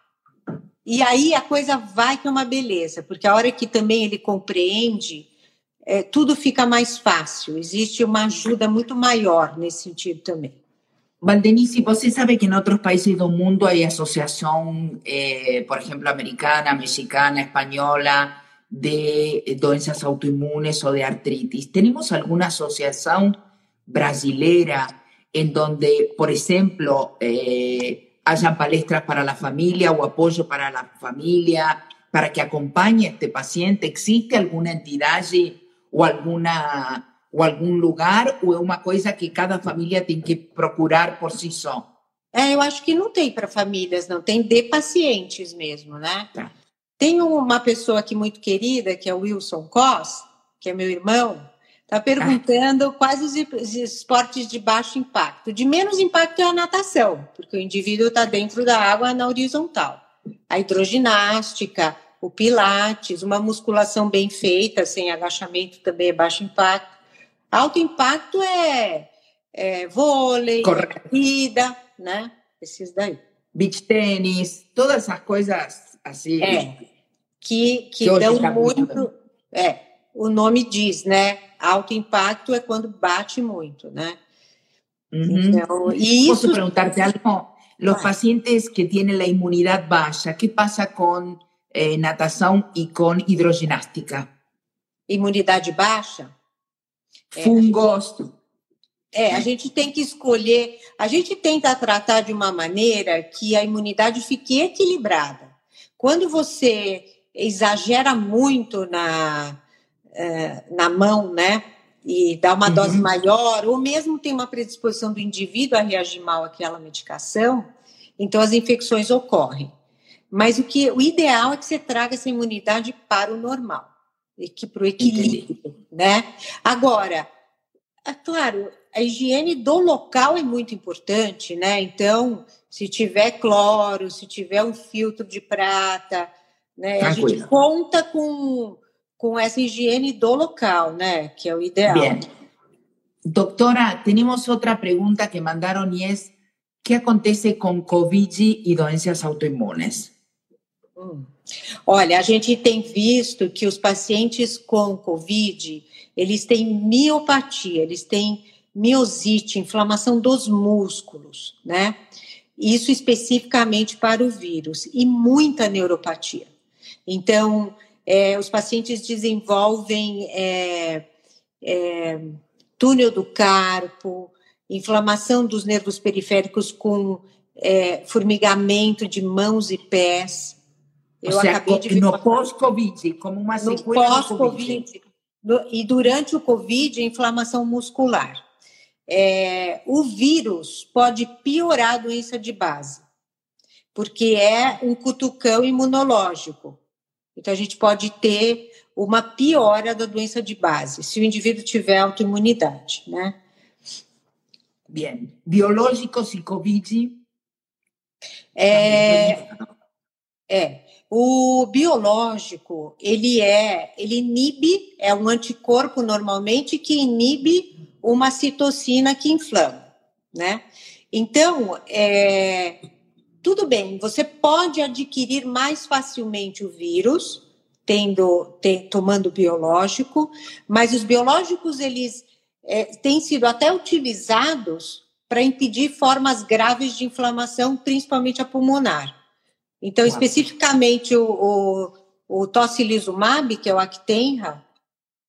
E aí a coisa vai que é uma beleza, porque a hora que também ele compreende, é, tudo fica mais fácil. Existe uma ajuda muito maior nesse sentido também. Valdenice, você sabe que em outros países do mundo há associação, eh, por exemplo, americana, mexicana, espanhola, de doenças autoimunes ou de artritis. Temos alguma associação brasileira en donde, por ejemplo, eh, hayan palestras para la familia o apoyo para la familia, para que acompañe a este paciente? ¿Existe alguna entidad allí o, alguna, o algún lugar ou é uma coisa que cada família tem que procurar por si só? É, eu acho que não tem para famílias, não. Tem de pacientes mesmo, né? Tá. Tem uma pessoa aqui muito querida, que é o Wilson Cos, que é meu irmão, Está perguntando quais os esportes de baixo impacto. De menos impacto é a natação, porque o indivíduo está dentro da água na horizontal. A hidroginástica, o pilates, uma musculação bem feita, sem agachamento também é baixo impacto. Alto impacto é, é vôlei, corrida, né? Esses daí. Beach tênis, todas essas coisas assim. É, que, que, que dão tá muito. muito é, o nome diz, né? Alto impacto é quando bate muito, né? Uhum. Então, e isso... Posso perguntar-te algo? Os ah. pacientes que têm a imunidade baixa, que passa com eh, natação e com hidroginástica? Imunidade baixa? Fungos. É, a gente tem que escolher, a gente tenta tratar de uma maneira que a imunidade fique equilibrada. Quando você exagera muito na, é, na mão, né? E dá uma uhum. dose maior, ou mesmo tem uma predisposição do indivíduo a reagir mal àquela medicação, então as infecções ocorrem. Mas o que o ideal é que você traga essa imunidade para o normal, e que para o equilíbrio, Entendi. né? Agora, é claro, a higiene do local é muito importante, né? Então, se tiver cloro, se tiver um filtro de prata, né? A gente conta com, com essa higiene do local, né? Que é o ideal. Bien. Doctora, temos outra pergunta que mandaram e é ¿qué acontece com Covid e doenças autoimunes? Hum. Olha, a gente tem visto que os pacientes com Covid, eles têm miopatia, eles têm miosite, inflamação dos músculos, né? Isso especificamente para o vírus, e muita neuropatia. Então, é, os pacientes desenvolvem é, é, túnel do carpo, inflamação dos nervos periféricos com é, formigamento de mãos e pés. Eu seja, acabei de no pós-Covid, como uma sequela no pós-Covid. E durante o Covid, inflamação muscular é, o vírus pode piorar a doença de base, porque é um cutucão imunológico. Então, a gente pode ter uma piora da doença de base, se o indivíduo tiver autoimunidade, né? Bien. Biológicos e Covid? É, é. O biológico, ele é, ele inibe, é um anticorpo normalmente que inibe uma citocina que inflama, né? Então, é, tudo bem, você pode adquirir mais facilmente o vírus tendo, tomando biológico, mas os biológicos eles é, têm sido até utilizados para impedir formas graves de inflamação, principalmente a pulmonar. Então, especificamente o, o, o tocilizumab, que é o Actenra,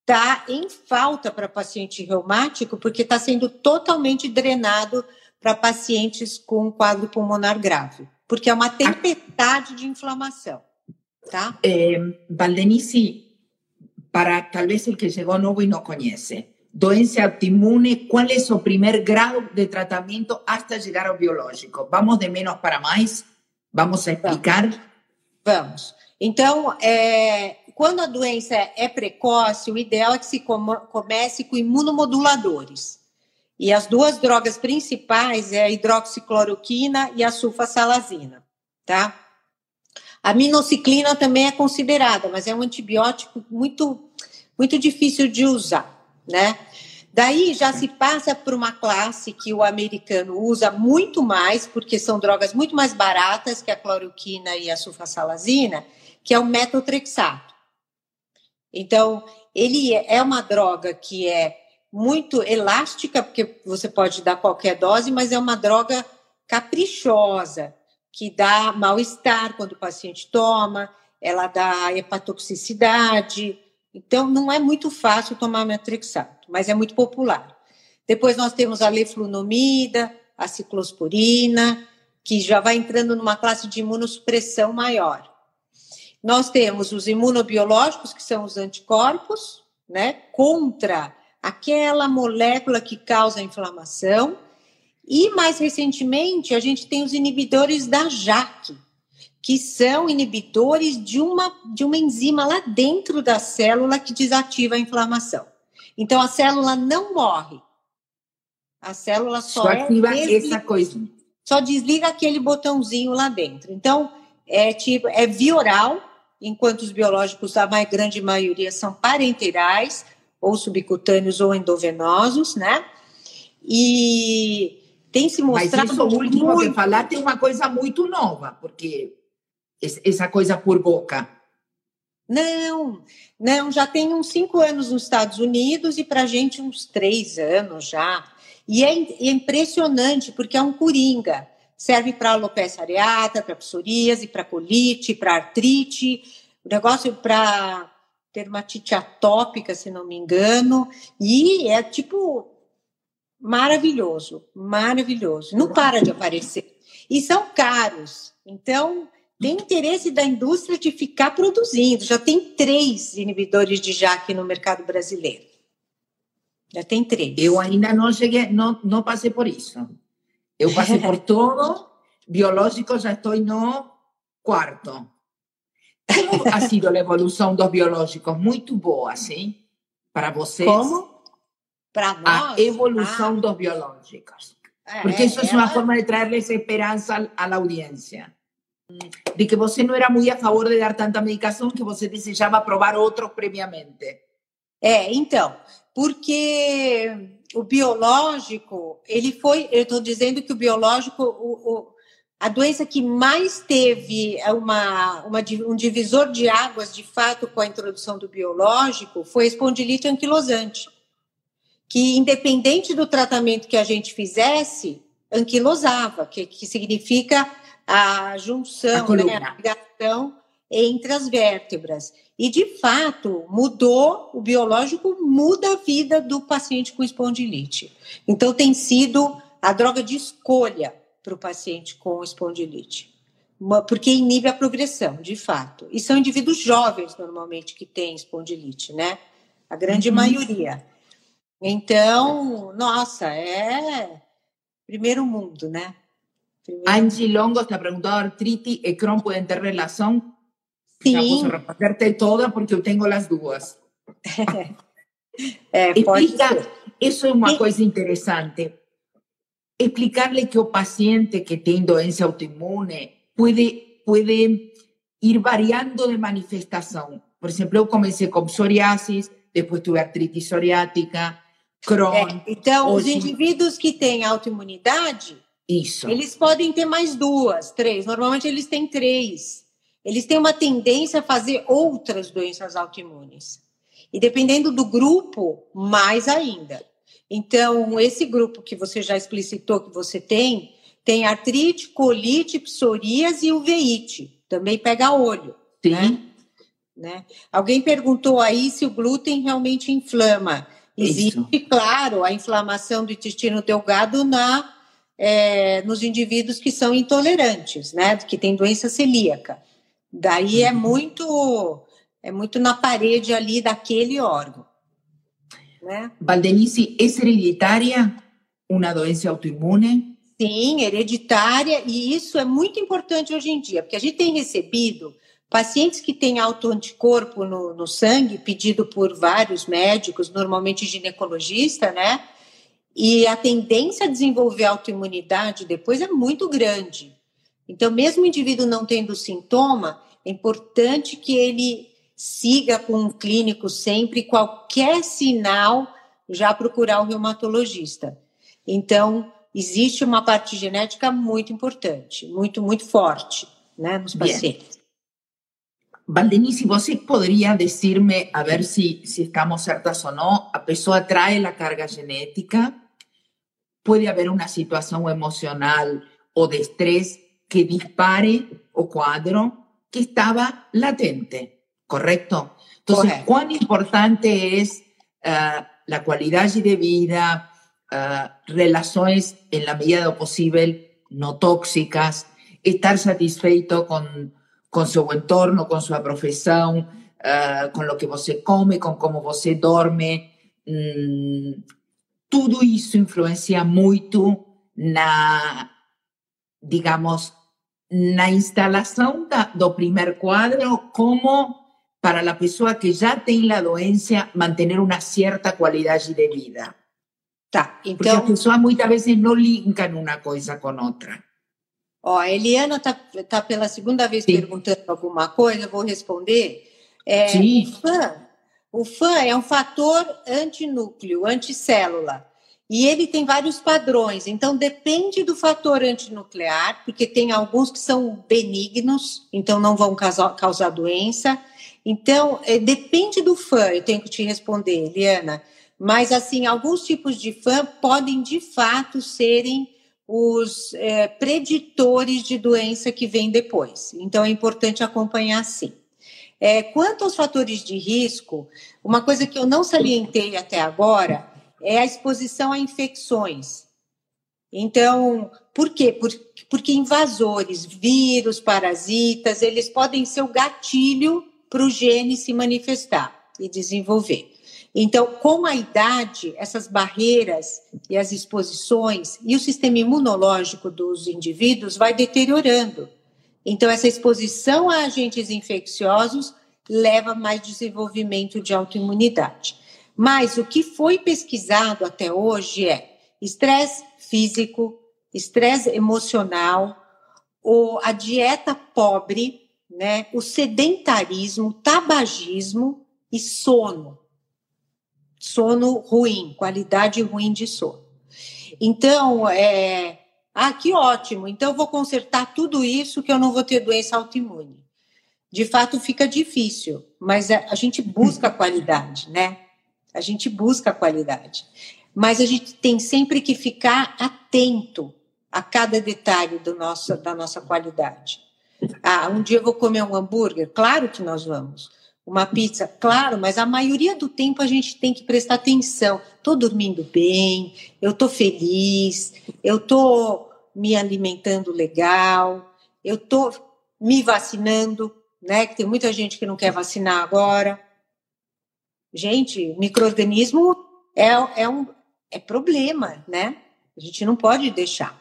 está em falta para paciente reumático, porque está sendo totalmente drenado para pacientes com quadro pulmonar grave, porque é uma tempestade de inflamação. Tá? É, Valdenice, para talvez o que chegou novo e não conhece, doença autoimune, qual é o primeiro grau de tratamento até chegar ao biológico? Vamos de menos para mais? Vamos explicar? Vamos. Então, é, quando a doença é precoce, o ideal é que se comece com imunomoduladores. E as duas drogas principais é a hidroxicloroquina e a sulfasalazina, tá? A minociclina também é considerada, mas é um antibiótico muito, muito difícil de usar, né? Daí já se passa por uma classe que o americano usa muito mais, porque são drogas muito mais baratas que a cloroquina e a sulfasalazina, que é o metotrexato. Então, ele é uma droga que é muito elástica, porque você pode dar qualquer dose, mas é uma droga caprichosa, que dá mal-estar quando o paciente toma, ela dá hepatotoxicidade. Então, não é muito fácil tomar metrixato, mas é muito popular. Depois nós temos a leflunomida, a ciclosporina, que já vai entrando numa classe de imunossupressão maior. Nós temos os imunobiológicos, que são os anticorpos, né, contra aquela molécula que causa a inflamação. E mais recentemente, a gente tem os inibidores da JAK, que são inibidores de uma, de uma enzima lá dentro da célula que desativa a inflamação. Então a célula não morre. A célula só, só ativa é essa coisa. Só desliga aquele botãozinho lá dentro. Então é tipo é via oral enquanto os biológicos, a mais grande maioria, são parenterais, ou subcutâneos ou endovenosos, né? E tem se mostrado. Mas isso último muito... que falar tem uma coisa muito nova, porque essa coisa por boca. Não, não, já tem uns cinco anos nos Estados Unidos e para a gente uns três anos já. E é, é impressionante, porque é um coringa. Serve para alopecia areata, para psoríase, para colite, para artrite, o negócio para dermatite atópica, se não me engano, e é tipo maravilhoso, maravilhoso. Não para de aparecer. E são caros. Então, tem interesse da indústria de ficar produzindo. Já tem três inibidores de JAK no mercado brasileiro. Já tem três. Eu ainda não cheguei, não, não passei por isso. Eu passei por (laughs) todo, biológico já estou no quarto. Como ha sido a evolução dos biológicos? Muito boa, sim? Para vocês? Como? para nós. A evolução ah, dos biológicos. É, Porque isso é, é uma forma de trazer esperança à audiência. De que você não era muito a favor de dar tanta medicação que você desejava provar outros previamente. É, então, porque o biológico, ele foi, eu estou dizendo que o biológico, o, o, a doença que mais teve uma, uma, um divisor de águas, de fato, com a introdução do biológico, foi a espondilite anquilosante, que independente do tratamento que a gente fizesse, anquilosava, que, que significa a junção, a, né, a ligação entre as vértebras. E, de fato, mudou, o biológico muda a vida do paciente com espondilite. Então, tem sido a droga de escolha para o paciente com espondilite, porque inibe a progressão, de fato. E são indivíduos jovens, normalmente, que têm espondilite, né? A grande uhum. maioria. Então, nossa, é primeiro mundo, né? Primeiro... Angie Longo está perguntando: artrite e Crohn podem ter relação? Sim. Já posso responderte toda porque eu tenho as duas. (laughs) é, Explica, isso é uma coisa interessante explicarle que o paciente que tem doença autoimune pode, pode ir variando de manifestação. Por exemplo, eu comecei com psoriasis, depois tive artrite psoriática, Crohn. É, então, os indivíduos que têm autoimunidade, Isso. eles podem ter mais duas, três. Normalmente eles têm três. Eles têm uma tendência a fazer outras doenças autoimunes. E dependendo do grupo, mais ainda. Então, esse grupo que você já explicitou que você tem, tem artrite, colite, psoríase e uveíte. Também pega olho. Sim. Né? né? Alguém perguntou aí se o glúten realmente inflama. Existe, Isso. claro, a inflamação do intestino delgado na, é, nos indivíduos que são intolerantes, né? Que tem doença celíaca. Daí é uhum. muito é muito na parede ali daquele órgão. Né? Valdenice, é hereditária uma doença autoimune? Sim, hereditária, e isso é muito importante hoje em dia, porque a gente tem recebido pacientes que têm autoanticorpo no, no sangue, pedido por vários médicos, normalmente ginecologista, né? E a tendência a desenvolver autoimunidade depois é muito grande. Então, mesmo o indivíduo não tendo sintoma, é importante que ele siga com um clínico sempre, qualquer sinal, já procurar o reumatologista. Então, existe uma parte genética muito importante, muito, muito forte, né, nos pacientes. Valdenice, você poderia dizer-me, a ver se, se estamos certas ou não, a pessoa traz a carga genética, pode haver uma situação emocional ou de estresse que dispare o quadro que estava latente. ¿Correcto? Entonces, ¿cuán importante es uh, la calidad de vida, uh, relaciones en la medida de lo posible no tóxicas, estar satisfeito con, con su entorno, con su profesión, uh, con lo que você come, con cómo você dorme. Mm, tudo isso influencia muito na, digamos, na instalação da, do primer quadro como para la persona que ya tiene la doencia mantener una cierta calidad de vida. Tá, então... Porque as pessoas muitas vezes não linkam uma coisa com outra. Ó, a Eliana está tá pela segunda vez Sim. perguntando alguma coisa, eu vou responder. É, Sim. O FAN, o FAN é um fator antinúcleo, anticélula. E ele tem vários padrões, então depende do fator antinuclear, porque tem alguns que são benignos, então não vão causar, causar doença, então, é, depende do fã, eu tenho que te responder, Eliana. Mas, assim, alguns tipos de fã podem, de fato, serem os é, preditores de doença que vem depois. Então, é importante acompanhar sim. É, quanto aos fatores de risco, uma coisa que eu não salientei até agora é a exposição a infecções. Então, por quê? porque invasores, vírus, parasitas, eles podem ser o gatilho para o gene se manifestar e desenvolver. Então, com a idade, essas barreiras e as exposições e o sistema imunológico dos indivíduos vai deteriorando. Então, essa exposição a agentes infecciosos leva a mais desenvolvimento de autoimunidade. Mas o que foi pesquisado até hoje é estresse físico, estresse emocional, ou a dieta pobre, né, o sedentarismo, tabagismo e sono. Sono ruim, qualidade ruim de sono. Então, é, ah, que ótimo. Então, eu vou consertar tudo isso que eu não vou ter doença autoimune. De fato, fica difícil, mas a, a gente busca a qualidade, né? A gente busca a qualidade. Mas a gente tem sempre que ficar atento a cada detalhe do nosso, da nossa qualidade. Ah, um dia eu vou comer um hambúrguer? Claro que nós vamos. Uma pizza? Claro, mas a maioria do tempo a gente tem que prestar atenção. Estou dormindo bem, eu estou feliz, eu estou me alimentando legal, eu estou me vacinando, né? Que tem muita gente que não quer vacinar agora. Gente, microorganismo é, é um é problema, né? A gente não pode deixar.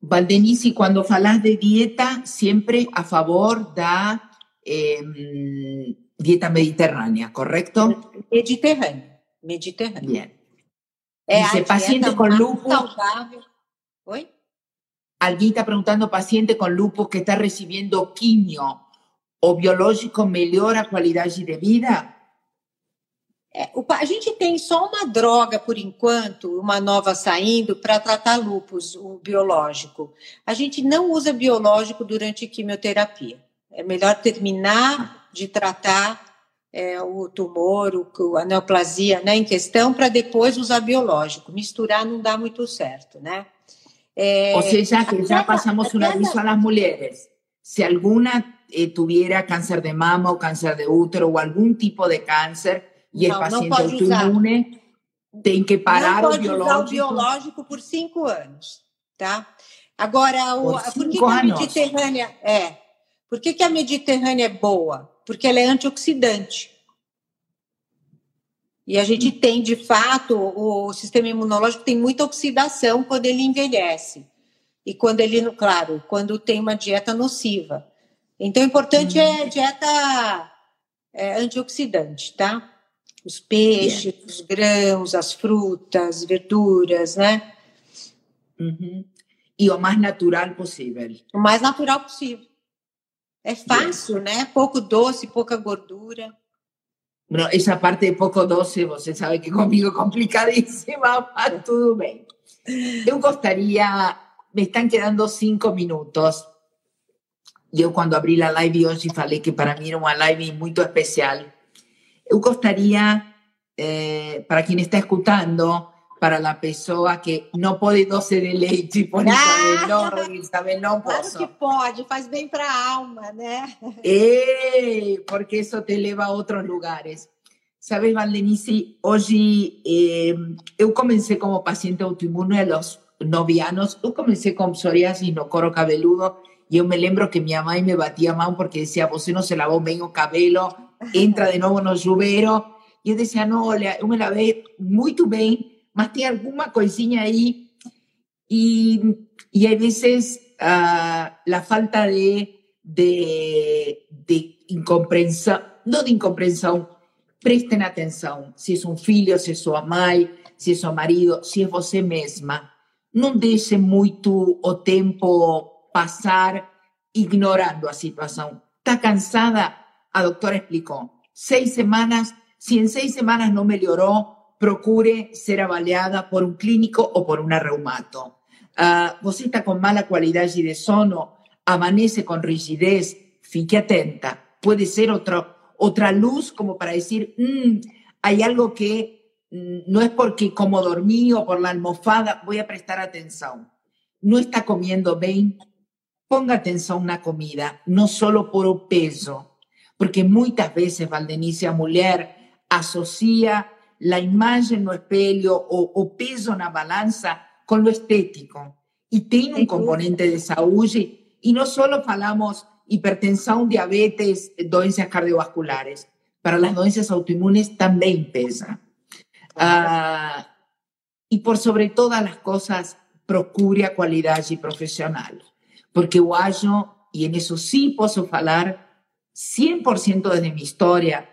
Valdenice, quando falas de dieta, sempre a favor da eh, dieta mediterrânea, correto? Mediterrânea. Mediterrânea. Bien. É Dice, paciente com lupus. Oi? Alguien está preguntando, paciente con lupus que está recibiendo quimio o biológico melhora a qualidade de vida? É, a gente tem só uma droga, por enquanto, uma nova saindo, para tratar lupus, o biológico. A gente não usa biológico durante quimioterapia. É melhor terminar de tratar é, o tumor, o, a neoplasia né, em questão, para depois usar biológico. Misturar não dá muito certo, né? É, Ou seja, que já passamos um aviso às mulheres. Se alguma eh, tuviera câncer de mama ou câncer de útero ou algum tipo de câncer, e não, é paciente autoimune, tem que parar não o biológico. Usar o biológico por cinco anos, tá? Agora, o, por, por que, que, a Mediterrânea é? Por que, que a Mediterrânea é boa? Porque ela é antioxidante. E a gente hum. tem, de fato, o sistema imunológico tem muita oxidação quando ele envelhece. E quando ele, claro, quando tem uma dieta nociva. Então, o importante hum. é dieta é, antioxidante, tá? Os peixes, yeah. os grãos, as frutas, verduras, né? Uhum. E o mais natural possível. O mais natural possível. É fácil, yeah. né? Pouco doce, pouca gordura. Essa parte de pouco doce, você sabe que comigo é complicadíssima, (laughs) mas tudo bem. Eu gostaria, me estão quedando cinco minutos. Eu, quando abri a live hoje, falei que para mim era uma live muito especial Eu gostaria, eh, para quem está escutando, para a pessoa que não pode doce de leite, por ah, não, Isabel, não posso. Claro que pode, faz bem para a alma, né? É, porque isso te leva a outros lugares. Sabes, Valdenice, hoje eh, eu comecei como paciente autoimune aos nove anos, eu comecei com psoriasis no coro cabeludo e eu me lembro que minha mãe me batia a mão porque dizia, você não se lavou bem o cabelo, entra de novo no chuveiro. E eu dizia, não, olha, eu me lavei muito bem, mas tem alguma coisinha aí. E, e às vezes uh, a falta de, de, de incompreensão, não de incompreensão, prestem atenção. Se é um filho, se é sua mãe, se é seu marido, se é você mesma. Não deixe muito o tempo passar ignorando a situação. Está cansada? A doctora explicó, seis semanas, si en seis semanas no mejoró, procure ser avaliada por un clínico o por una reumato. Uh, você está con mala calidad de sono, amanece con rigidez, fique atenta. Puede ser otra, otra luz como para decir, mm, hay algo que mm, no es porque como dormí o por la almohada, voy a prestar atención. No está comiendo bien, ponga atención a una comida, no solo por peso, porque muchas veces, Valdenice, a mulher associa la imagen no espelho o, o peso na balança con lo estético. Y tiene un componente de salud. Y no solo falamos hipertensión, diabetes, doenças cardiovasculares. Para las doenças autoinmunes también pesa. Uh, y por sobre todas las cosas, procure a qualidade profesional. Porque eu acho, y en eso sí puedo falar, 100% desde mi historia,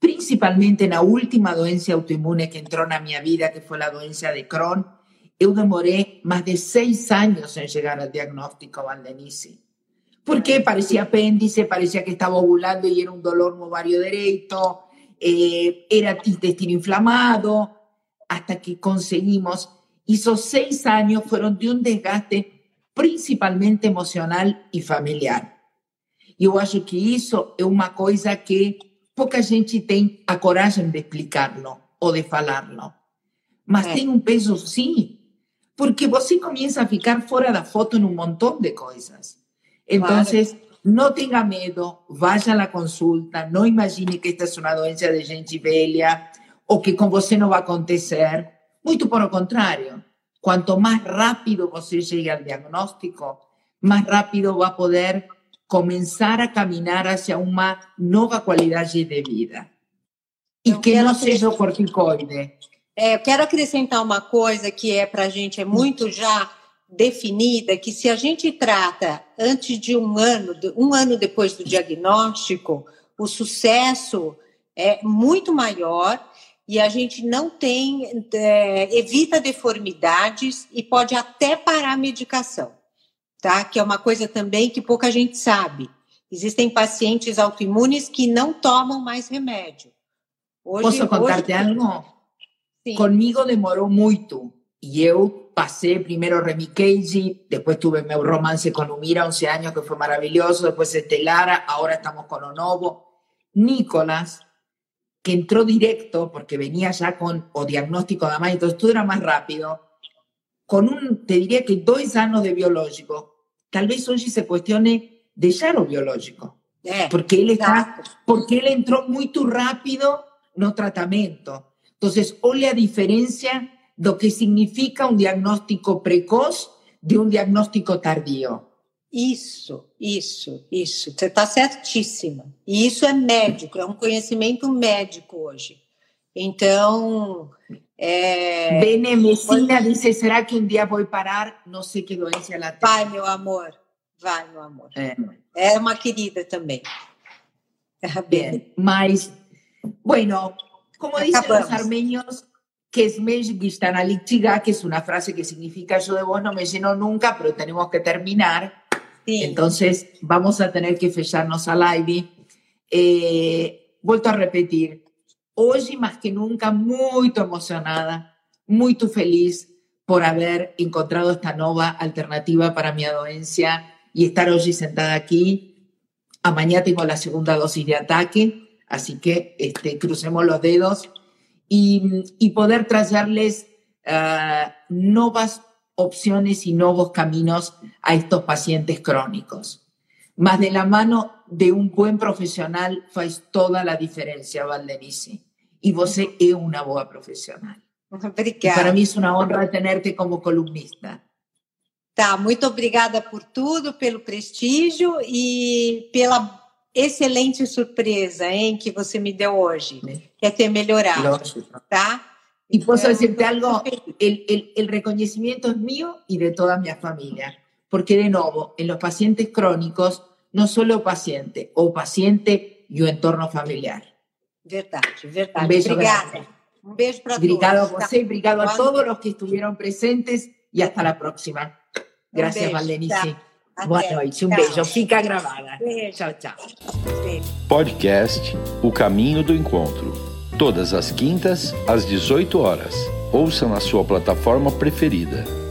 principalmente na última doença autoimune que entrou na minha vida, que foi a doença de Crohn, eu demorei mais de seis anos em chegar ao diagnóstico Valdenice. Porque parecía apéndice, parecía que estaba ovulando y era un dolor no ovario derecho, eh, era intestino inflamado, hasta que conseguimos. Esos seis años fueron de un desgaste principalmente emocional e familiar. E eu acho que isso é uma coisa que pouca gente tem a coragem de explicarlo ou de falarlo. Mas é. tem um peso sim, porque você começa a ficar fora da foto em um montão de coisas. Então, claro. não tenha medo, vá à consulta, não imagine que esta é uma doença de gente velha ou que com você não vai acontecer. Muito pelo contrário. Quanto mais rápido você chega ao diagnóstico, mais rápido vai poder começar a caminhar hacia uma nova qualidade de vida. E eu que não seja o corticoide. É, eu quero acrescentar uma coisa que é para a gente é muito já definida, que se a gente trata antes de um ano, um ano depois do diagnóstico, o sucesso é muito maior e a gente não tem, é, evita deformidades e pode até parar a medicação, tá? Que é uma coisa também que pouca gente sabe. Existem pacientes autoimunes que não tomam mais remédio. Hoje, Posso contar-te algo? Sim. Comigo demorou muito. E eu passei primeiro Remicade, depois tive meu romance com o Mira, 11 anos, que foi maravilhoso, depois Estelara, agora estamos com o novo. Nicolás, que entró directo, porque venía ya con o diagnóstico de más, entonces todo era más rápido, con un, te diría que dos años de biológico, tal vez hoy se cuestione de ya lo biológico, eh, porque él está, porque él entró muy tu rápido no tratamiento. Entonces, hoy la diferencia de lo que significa un diagnóstico precoz de un diagnóstico tardío. Isso, isso, isso. Você está certíssima. E isso é médico, é um conhecimento médico hoje. Então. É... Bene Messina disse: será que um dia vou parar? Não sei que doença ela tem. Vai, meu amor. Vai, meu amor. É, é uma querida também. (laughs) Bem, mas, bueno, como dizem os armenios, que es Gishtanalik que es una frase que significa yo de vos no me lleno nunca, pero tenemos que terminar. Entonces, vamos a tener que fecharnos al live. Eh, vuelto a repetir, hoy más que nunca muy emocionada, muy feliz por haber encontrado esta nueva alternativa para mi doencia y estar hoy sentada aquí. A mañana tengo la segunda dosis de ataque, así que este, crucemos los dedos y, poder traerles uh, nuevas opciones y nuevos caminos a estos pacientes crónicos. Más de la mano de un buen profesional faz toda la diferencia, Valdenice. Y você es una boa profesional. Para mí es una honra tenerte como columnista. Tá, muito obrigada por tudo, pelo prestígio e pela excelente surpresa, hein, que você me deu hoje. Que é ter melhorado, Lógico. tá? Y puedo decirte algo, el, el, el, reconocimiento es mío y de toda mi familia, porque de nuevo, en los pacientes crónicos, no solo paciente, o paciente y o entorno familiar. Verdad, verdad. Un beso Obrigada. Un beso para Obrigado todos. a você, obrigado a todos los que estuvieron presentes y hasta la próxima. Gracias, Valdenice. Boa noite, um tchau. beijo. Fica gravada. Beijo. Tchau, tchau. Podcast O Caminho do Encontro todas as quintas às 18 horas. Ouça na sua plataforma preferida.